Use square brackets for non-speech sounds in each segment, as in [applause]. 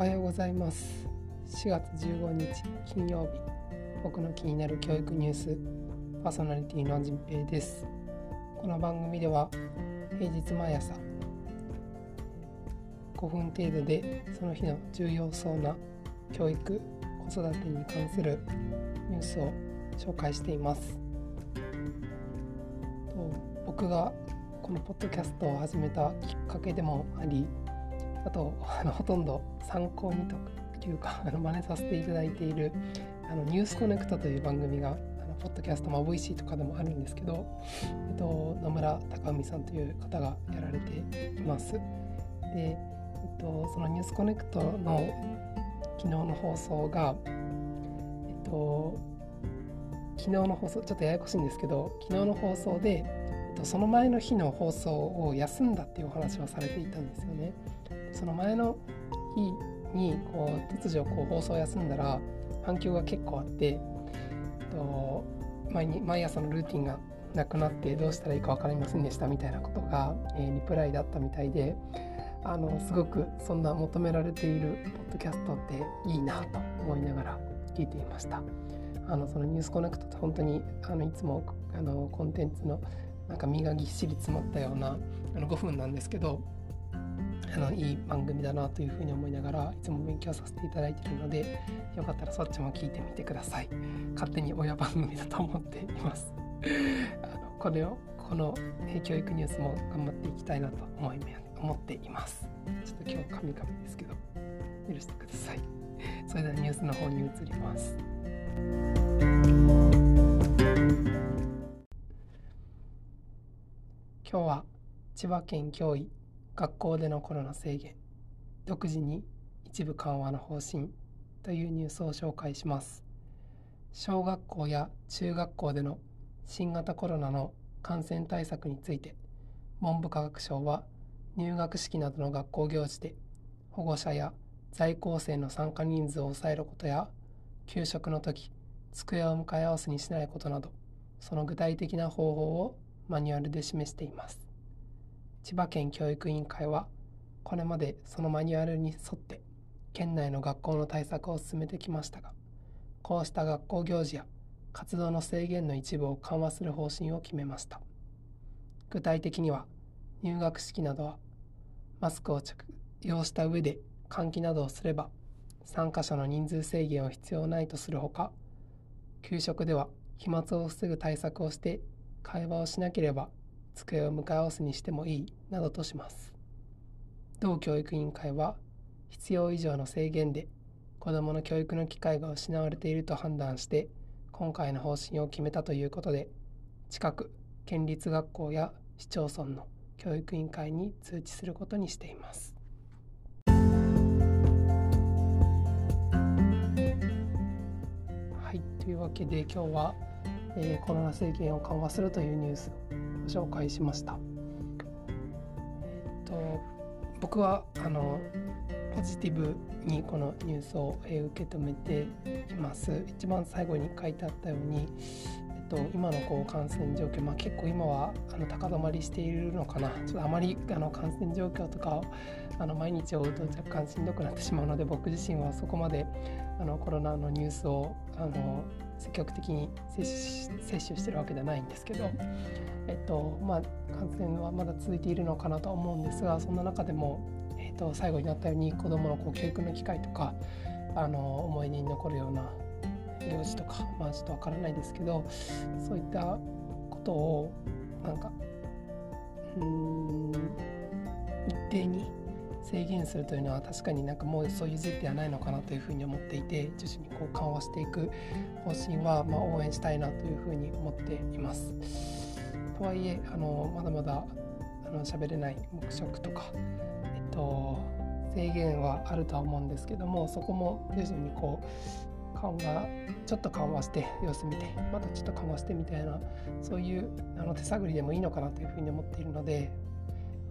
おはようございます。4月15日金曜日。僕の気になる教育ニュース。パーソナリティのじんぺいです。この番組では平日毎朝5分程度でその日の重要そうな教育子育てに関するニュースを紹介しています。僕がこのポッドキャストを始めたきっかけでもありあとあのほとんど参考にというか [laughs] あの真似させていただいているあのニュースコネクトという番組があのポッドキャスト、まあ、VC とかでもあるんですけど、えっと、野村隆文さんという方がやられています。で、えっと、そのニュースコネクトの昨日の放送が、えっと、昨日の放送ちょっとややこしいんですけど昨日の放送で、と、その前の日の放送を休んだっていうお話をされていたんですよね。その前の日にこう突如こう放送を休んだら反響が結構あって、えっと、毎に毎朝のルーティンがなくなってどうしたらいいか分かりませんでしたみたいなことが、えー、リプライだったみたいであのすごくそんな求められているポッドキャストっていいなと思いながら聞いていました。あのそのニュースコネクトって本当にあのいつもあのコンテンツのなんか身がぎっしり詰まったようなあの5分なんですけどあのいい番組だなというふうに思いながらいつも勉強させていただいているのでよかったらそっちも聞いてみてください。勝手に親番組だと思っています。[laughs] あのこれをこの教育ニュースも頑張っていきたいなと思い思っています。ちょっと今日カミカミですけど許してください。それではニュースの方に移ります。今日は千葉県教委学校でのコロナ制限独自に一部緩和の方針というニュースを紹介します。小学校や中学校での新型コロナの感染対策について文部科学省は入学式などの学校行事で保護者や在校生の参加人数を抑えることや給食の時机を向かい合わせにしないことなどその具体的な方法をマニュアルで示しています。千葉県教育委員会はこれまでそのマニュアルに沿って県内の学校の対策を進めてきましたがこうした学校行事や活動の制限の一部を緩和する方針を決めました。具体的には入学式などはマスクを着用した上で換気などをすれば参加者の人数制限は必要ないとするほか給食では飛沫を防ぐ対策をして会話をしなければ机を向かい合わせにしてもいいなどとします同教育委員会は必要以上の制限で子どもの教育の機会が失われていると判断して今回の方針を決めたということで近く県立学校や市町村の教育委員会に通知することにしています。はいというわけで今日は、えー、コロナ制限を緩和するというニュースを紹介しました。えっ、と僕はあのポジティブにこのニュースを受け止めています。一番最後に書いてあったように、と今のこう感染状況、まあ、結構今はあの高止まりしているのかなちょっとあまりあの感染状況とかあの毎日追うと若干しんどくなってしまうので僕自身はそこまであのコロナのニュースをあの積極的に接種してるわけではないんですけど、えっとまあ、感染はまだ続いているのかなとは思うんですがそんな中でも、えっと、最後になったように子どものこう教育の機会とかあの思い出に残るような用事とかまあちょっとわからないですけどそういったことをなんかうん一定に制限するというのは確かになんかもうそういう時期ではないのかなというふうに思っていて徐々にこう緩和していく方針はま応援したいなというふうに思っています。とはいえあのまだまだあの喋れない黙食とか、えっと、制限はあるとは思うんですけどもそこも徐々にこう緩和ちょっと緩和して様子見てまたちょっと緩和してみたいなそういうあの手探りでもいいのかなというふうに思っているので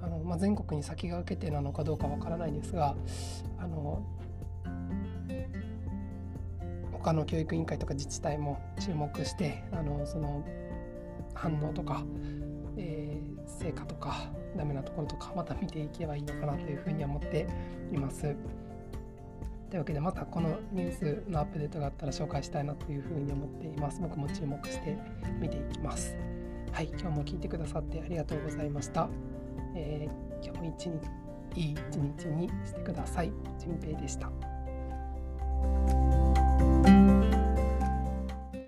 あの、まあ、全国に先駆けてなのかどうかわからないですがあの他の教育委員会とか自治体も注目してあのその反応とか、えー、成果とかダメなところとかまた見ていけばいいのかなというふうに思っています。というわけでまたこのニュースのアップデートがあったら紹介したいなというふうに思っています。僕も注目して見ていきます。はい、今日も聞いてくださってありがとうございました。えー、今日も一日いい一日にしてください。ぺ平でした。